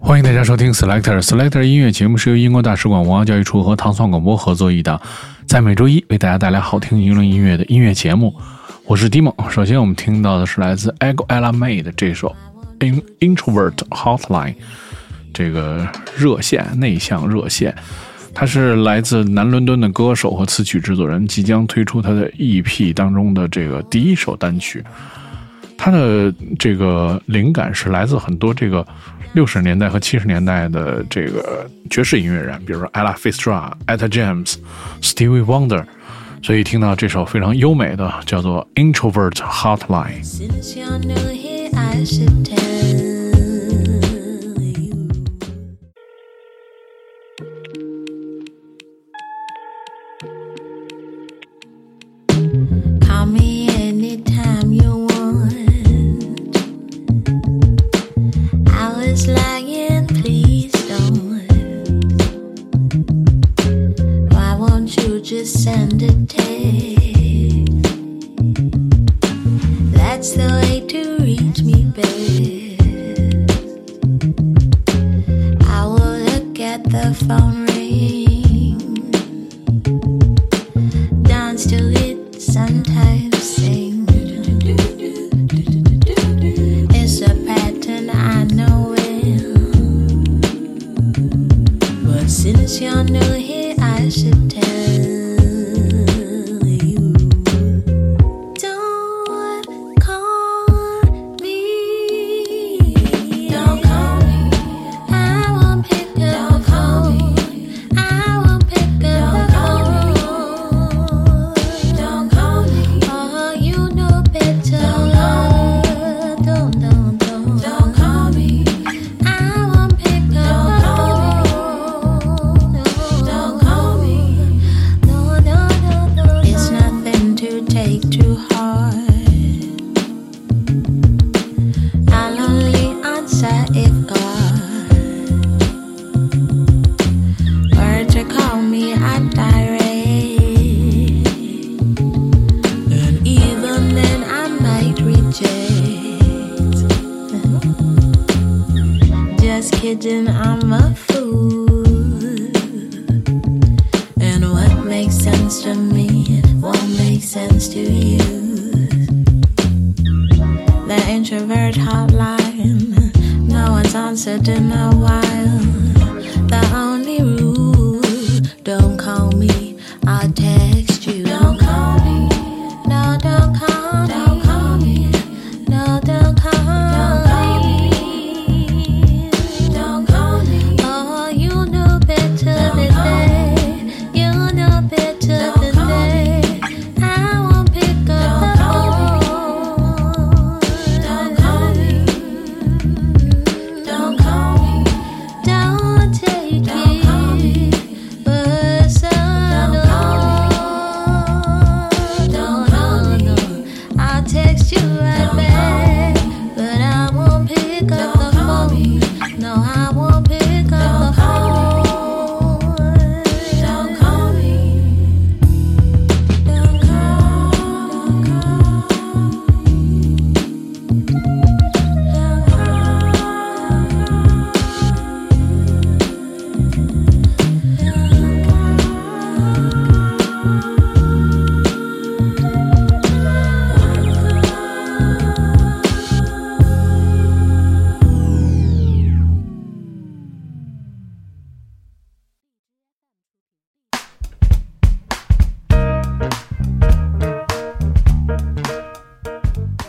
欢迎大家收听 Selector Selector 音乐节目，是由英国大使馆文化教育处和唐宋广播合作一档，在每周一为大家带来好听英伦音乐的音乐节目。我是 Dimo。首先，我们听到的是来自 Ego Ella May 的这首《In Introvert Hotline》，这个热线内向热线，他是来自南伦敦的歌手和词曲制作人，即将推出他的 EP 当中的这个第一首单曲。他的这个灵感是来自很多这个六十年代和七十年代的这个爵士音乐人，比如说 Ella Fitzgerald、Etta James、Stevie Wonder，所以听到这首非常优美的叫做《Introvert Hotline》。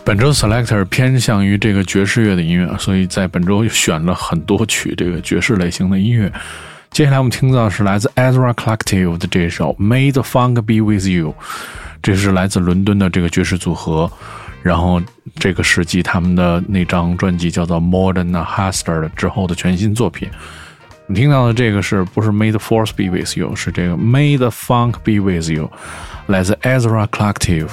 本周 selector 偏向于这个爵士乐的音乐，所以在本周选了很多曲这个爵士类型的音乐。接下来我们听到的是来自 Ezra Collective 的这首 May the Funk Be With You，这是来自伦敦的这个爵士组合。然后这个时期他们的那张专辑叫做 Modern Hustler 之后的全新作品。我们听到的这个是不是 May the Force Be With You？是这个 May the Funk Be With You，来自 Ezra Collective。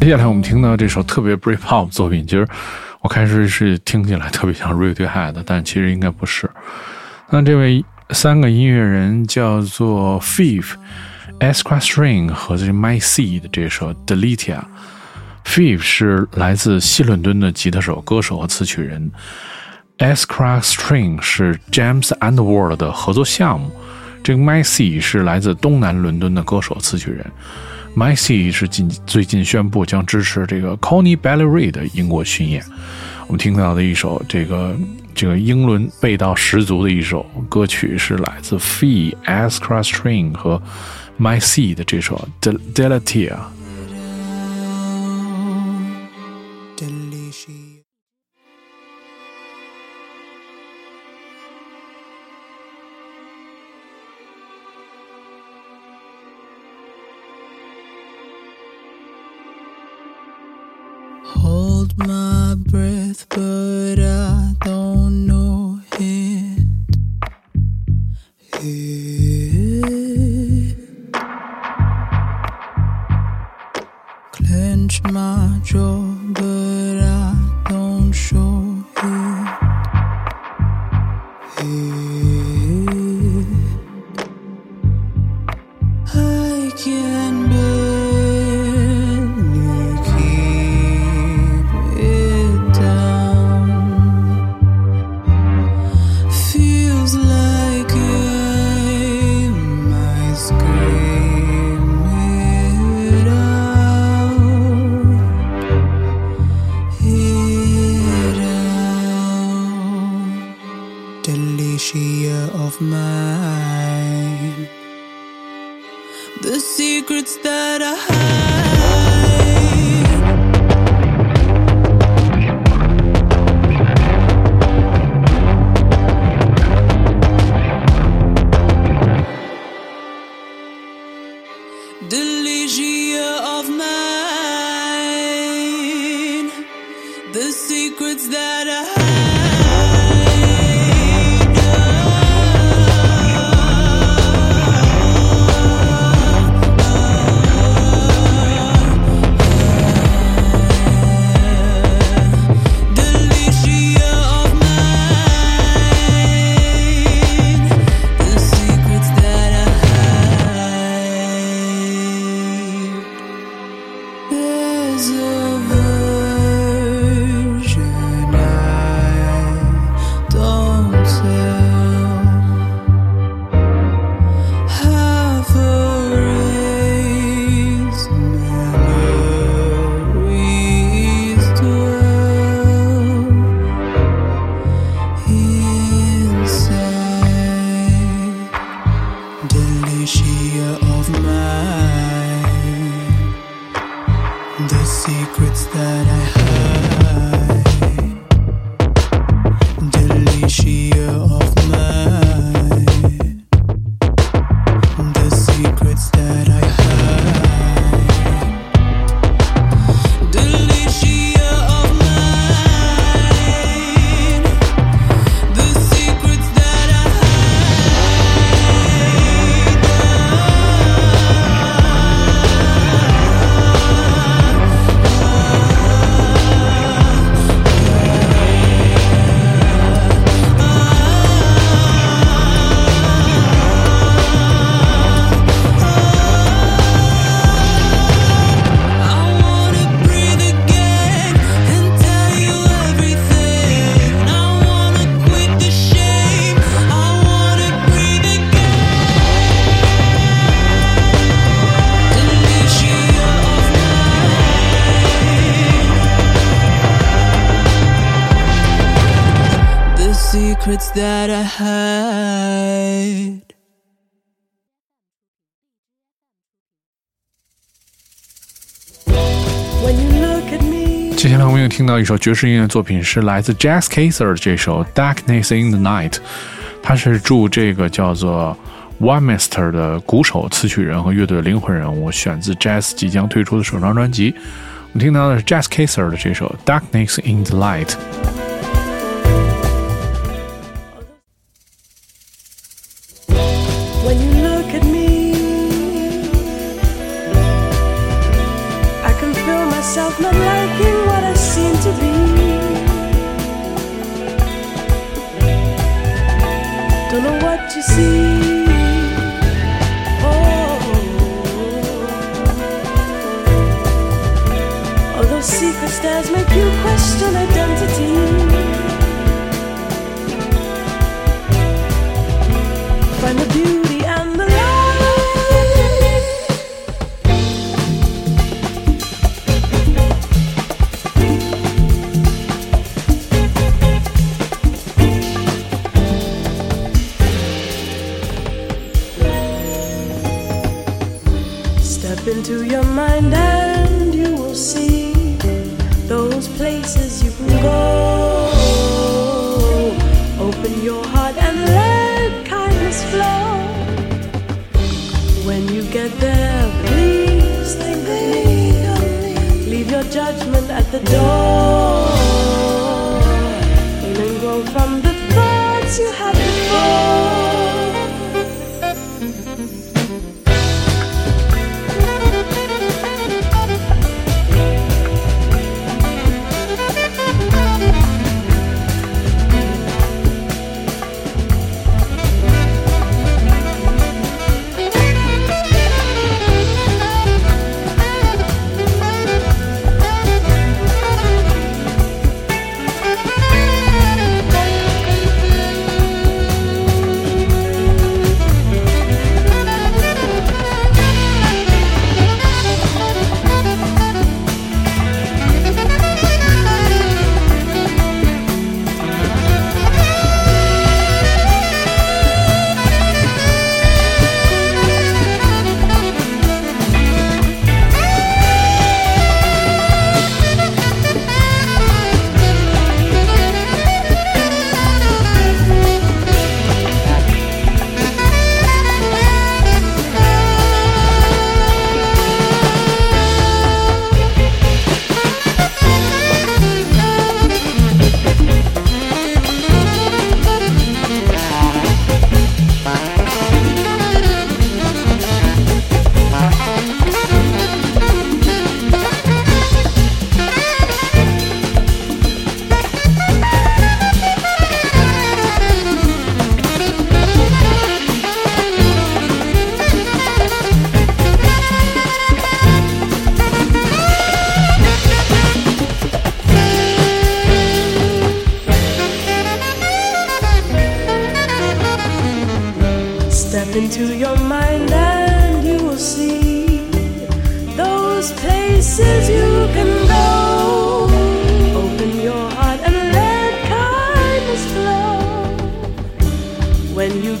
接下来我们听到这首特别 Britpop 作品，其实我开始是听起来特别像 Radiohead，但其实应该不是。那这位三个音乐人叫做 f i f e s q u a String 和这 My Seed 这首 Delitia。f i f e 是来自西伦敦的吉他手、歌手和词曲人。e s q u a String 是 James Underworld 的合作项目。这个 My See 是来自东南伦敦的歌手、词曲人。My See 是近最近宣布将支持这个 Connie b a l l e r y 的英国巡演。我们听到的一首这个这个英伦味道十足的一首歌曲，是来自 Fee a s c r a s t r i n g 和 My See 的这首 Delatia Deletia。my breath, but I that I hide. 接下来我们又听到一首爵士音乐作品，是来自 Jazz Kaser 的这首《Darkness in the Night》，他是祝这个叫做 One Master 的鼓手、词曲人和乐队的灵魂人物，选自 Jazz 即将推出的首张专辑。我们听到的是 Jazz Kaser 的这首《Darkness in the Light》。Myself not liking what I seem to be. Don't know what you see. Oh, all those secret stares make you question identity. Judgment at the door. Heal and grow from the thoughts you had before.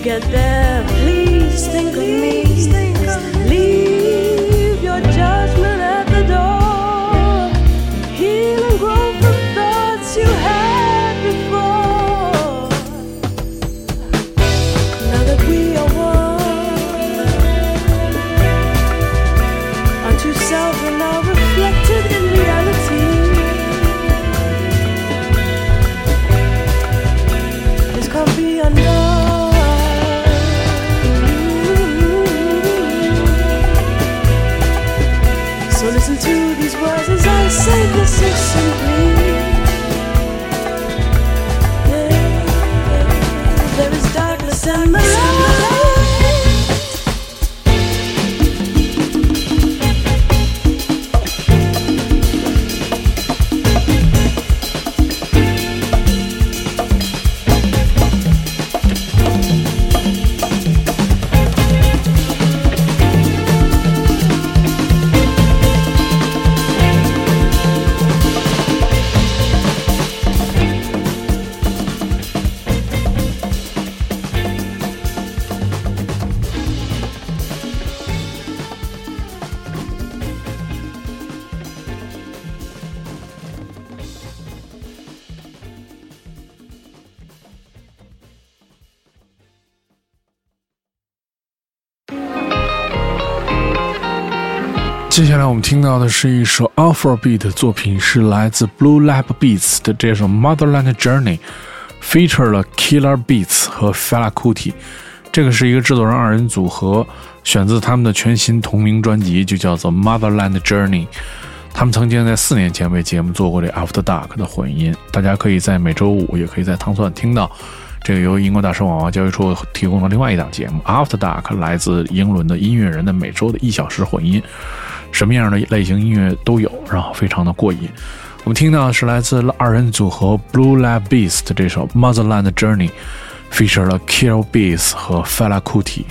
Get there, please think of me. 接下来我们听到的是一首 Afrobeat 的作品，是来自 Blue Lab Beats 的这首 Motherland Journey，feature 了 Killer Beats 和 Fela Kuti。这个是一个制作人二人组合，选自他们的全新同名专辑，就叫做 Motherland Journey。他们曾经在四年前为节目做过这 After Dark 的混音，大家可以在每周五也可以在糖蒜听到。这个由英国大使网网交易处提供了另外一档节目 After Dark，来自英伦的音乐人的每周的一小时混音，什么样的类型音乐都有，然后非常的过瘾。我们听到的是来自二人组合 Blue Lab Beast 这首 Motherland Journey，feature 了 Kill Beast 和 Fela Kuti。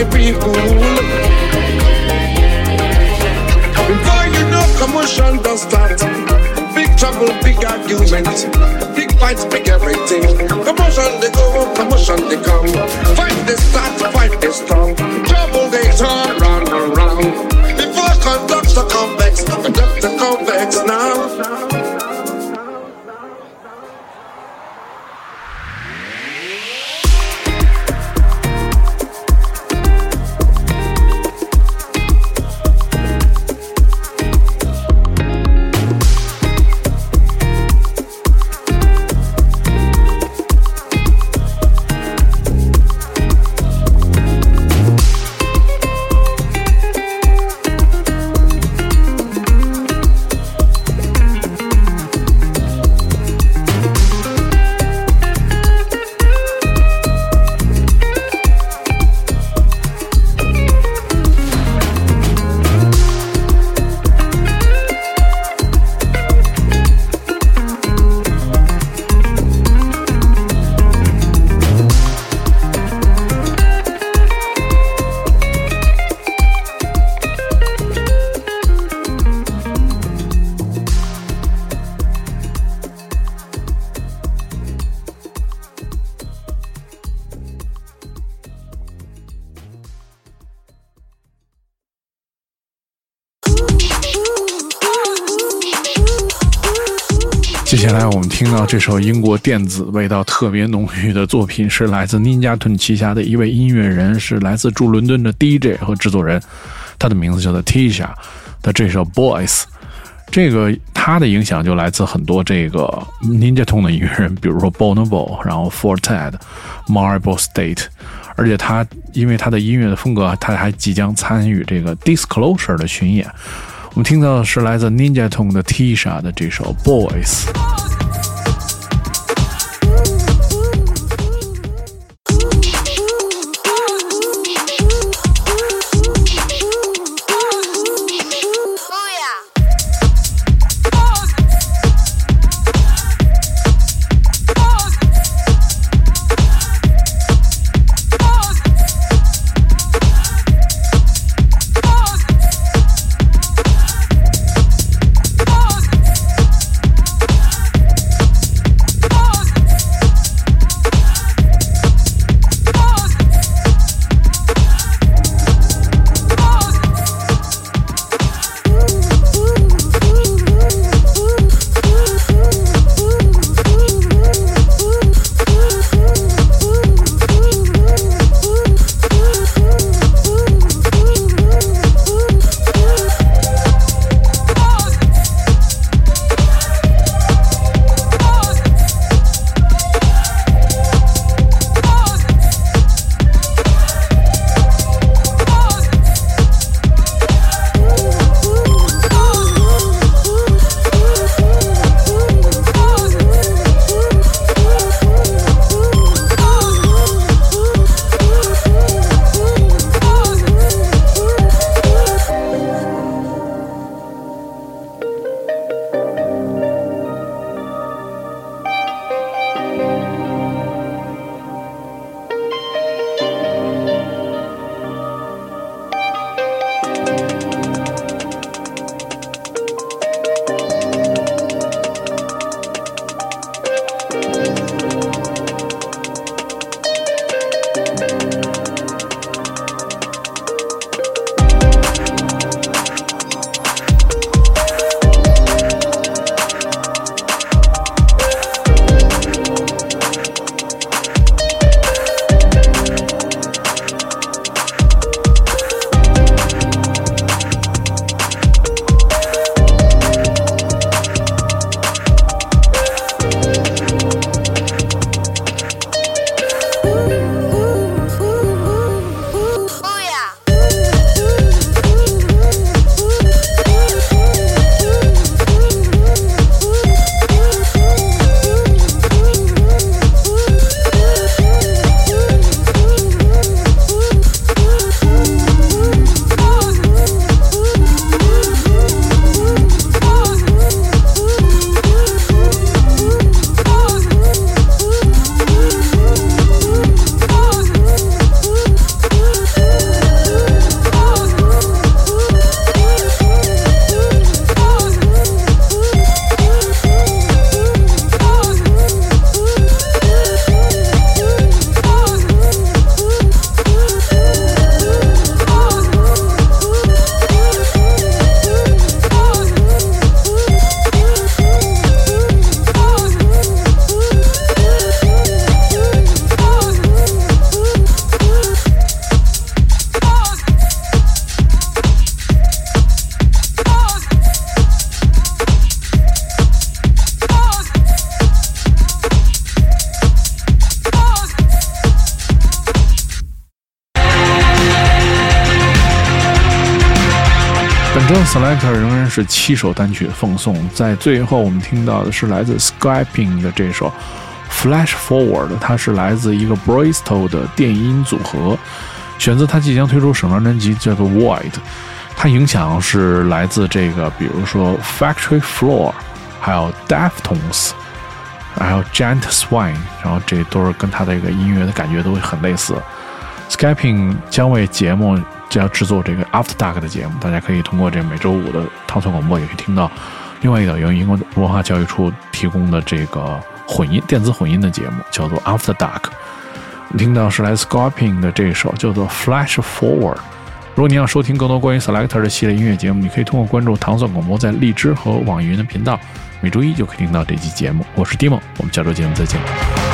My people. Before you know, commotion does start. Big trouble, big argument. Big fights, big everything. Commotion they go, commotion they come. Fight they start, fight they strong. 这首英国电子味道特别浓郁的作品，是来自 Ninja t u n 旗下的一位音乐人，是来自驻伦敦的 DJ 和制作人，他的名字叫做 Tisha 的这首 Boys。这个他的影响就来自很多这个 Ninja t u n 的音乐人，比如说 Bonobo，然后 Fortet、Marble State，而且他因为他的音乐的风格，他还即将参与这个 Disclosure 的巡演。我们听到的是来自 Ninja t u n 的 Tisha 的这首 Boys。是七首单曲奉送，在最后我们听到的是来自 Skyping 的这首 Flash Forward，它是来自一个 Bristol 的电音组合，选择它即将推出首张专辑叫做 Void，它影响是来自这个，比如说 Factory Floor，还有 Deftones，还有 Giant Swine，然后这都是跟他的一个音乐的感觉都会很类似。Skyping 将为节目将制作这个 After Dark 的节目，大家可以通过这每周五的汤村广播也可以听到另外一档由英国文化教育处提供的这个混音电子混音的节目，叫做 After Dark。听到是来自 Scoping 的这首叫做 Flash Forward。如果你要收听更多关于 Selector 的系列音乐节目，你可以通过关注糖蒜广播在荔枝和网易云的频道，每周一就可以听到这期节目。我是 Dimo，我们下周节目再见。